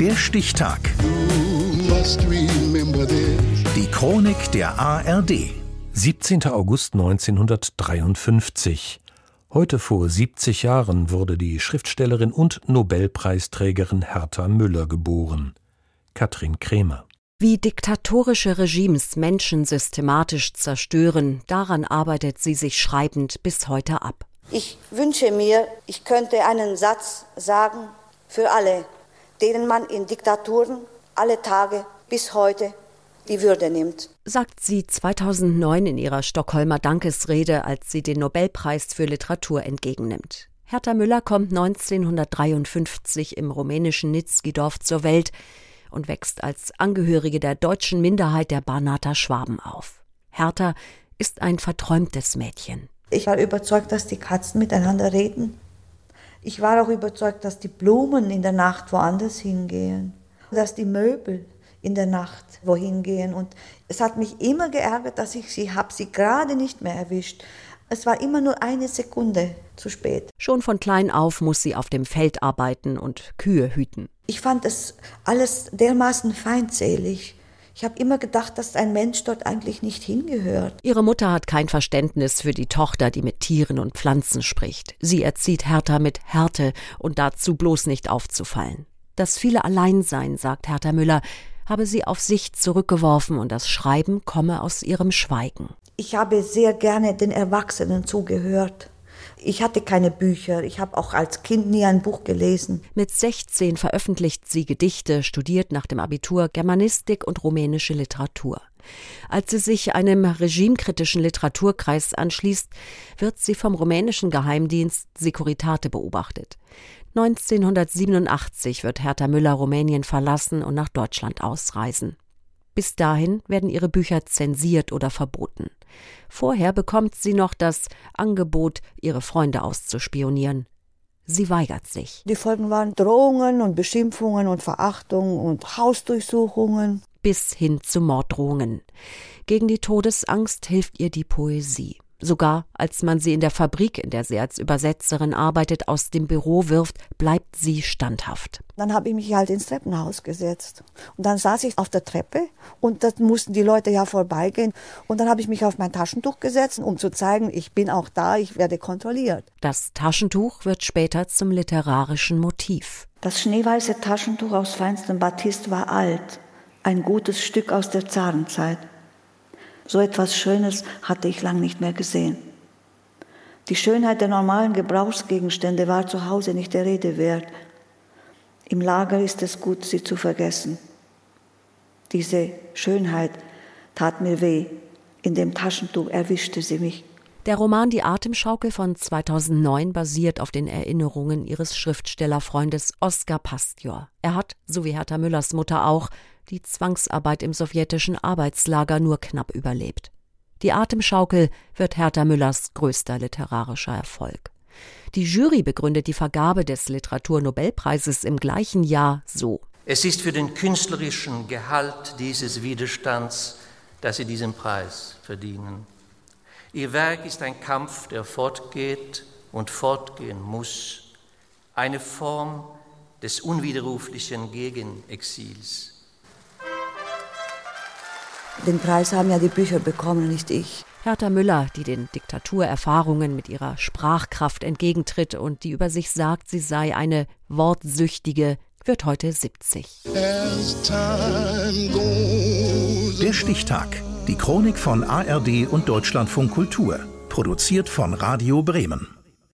Der Stichtag. Die Chronik der ARD. 17. August 1953. Heute vor 70 Jahren wurde die Schriftstellerin und Nobelpreisträgerin Hertha Müller geboren. Katrin Kremer. Wie diktatorische Regimes Menschen systematisch zerstören, daran arbeitet sie sich schreibend bis heute ab. Ich wünsche mir, ich könnte einen Satz sagen für alle, denen man in Diktaturen alle Tage bis heute die Würde nimmt. Sagt sie 2009 in ihrer Stockholmer Dankesrede, als sie den Nobelpreis für Literatur entgegennimmt. Hertha Müller kommt 1953 im rumänischen Nitzkidorf zur Welt und wächst als Angehörige der deutschen Minderheit der Barnater Schwaben auf. Hertha ist ein verträumtes Mädchen. Ich war überzeugt, dass die Katzen miteinander reden. Ich war auch überzeugt, dass die Blumen in der Nacht woanders hingehen, dass die Möbel in der Nacht wohin gehen. Und es hat mich immer geärgert, dass ich sie habe sie gerade nicht mehr erwischt. Es war immer nur eine Sekunde zu spät. Schon von klein auf muss sie auf dem Feld arbeiten und Kühe hüten. Ich fand es alles dermaßen feindselig. Ich habe immer gedacht, dass ein Mensch dort eigentlich nicht hingehört. Ihre Mutter hat kein Verständnis für die Tochter, die mit Tieren und Pflanzen spricht. Sie erzieht Hertha mit Härte und dazu bloß nicht aufzufallen. Das viele Alleinsein, sagt Hertha Müller, habe sie auf sich zurückgeworfen und das Schreiben komme aus ihrem Schweigen. Ich habe sehr gerne den Erwachsenen zugehört. Ich hatte keine Bücher. Ich habe auch als Kind nie ein Buch gelesen. Mit 16 veröffentlicht sie Gedichte, studiert nach dem Abitur Germanistik und rumänische Literatur. Als sie sich einem regimekritischen Literaturkreis anschließt, wird sie vom rumänischen Geheimdienst Securitate beobachtet. 1987 wird Hertha Müller Rumänien verlassen und nach Deutschland ausreisen. Bis dahin werden ihre Bücher zensiert oder verboten. Vorher bekommt sie noch das Angebot, ihre Freunde auszuspionieren. Sie weigert sich. Die Folgen waren Drohungen und Beschimpfungen und Verachtung und Hausdurchsuchungen. Bis hin zu Morddrohungen. Gegen die Todesangst hilft ihr die Poesie. Sogar als man sie in der Fabrik, in der sie als Übersetzerin arbeitet, aus dem Büro wirft, bleibt sie standhaft. Dann habe ich mich halt ins Treppenhaus gesetzt. Und dann saß ich auf der Treppe und da mussten die Leute ja vorbeigehen. Und dann habe ich mich auf mein Taschentuch gesetzt, um zu zeigen, ich bin auch da, ich werde kontrolliert. Das Taschentuch wird später zum literarischen Motiv. Das schneeweiße Taschentuch aus feinstem Batist war alt, ein gutes Stück aus der Zarenzeit. So etwas Schönes hatte ich lang nicht mehr gesehen. Die Schönheit der normalen Gebrauchsgegenstände war zu Hause nicht der Rede wert. Im Lager ist es gut, sie zu vergessen. Diese Schönheit tat mir weh. In dem Taschentuch erwischte sie mich. Der Roman Die Atemschaukel von 2009 basiert auf den Erinnerungen ihres Schriftstellerfreundes Oskar Pastjor. Er hat, so wie Hertha Müllers Mutter auch, die Zwangsarbeit im sowjetischen Arbeitslager nur knapp überlebt. Die Atemschaukel wird Hertha Müllers größter literarischer Erfolg. Die Jury begründet die Vergabe des Literaturnobelpreises im gleichen Jahr so. Es ist für den künstlerischen Gehalt dieses Widerstands, dass Sie diesen Preis verdienen. Ihr Werk ist ein Kampf, der fortgeht und fortgehen muss, eine Form des unwiderruflichen Gegenexils. Den Preis haben ja die Bücher bekommen, nicht ich. Hertha Müller, die den Diktaturerfahrungen mit ihrer Sprachkraft entgegentritt und die über sich sagt, sie sei eine Wortsüchtige, wird heute 70. Der Stichtag. Die Chronik von ARD und Deutschlandfunk Kultur. Produziert von Radio Bremen.